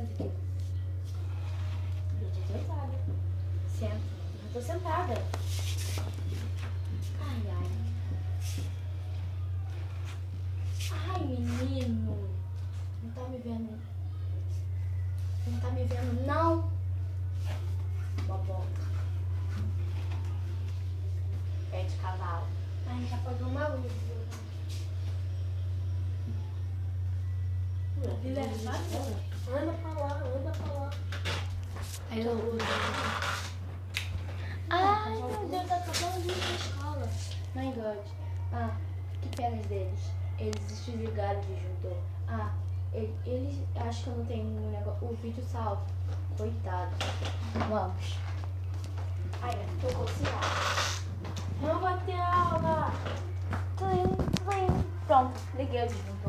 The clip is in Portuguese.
senta aqui. Eu tô sentada. Senta. Eu tô sentada. Ai, ai. Ai, menino. Não tá me vendo. Não tá me vendo, não. Boboca. É de cavalo. Ele é fácil. Anda pra lá, anda pra lá. Aí eu. Ai, meu Deus, tá acabando de ir pra escola. My God. Ah, que penas deles. Eles se desligaram de junto. Ah, ele- eles acham que eu não tenho um negócio. O vídeo salvo. Coitado. Vamos. Ai, tô cocinhando. Não vai ter aula. Pronto, liguei o disjuntor.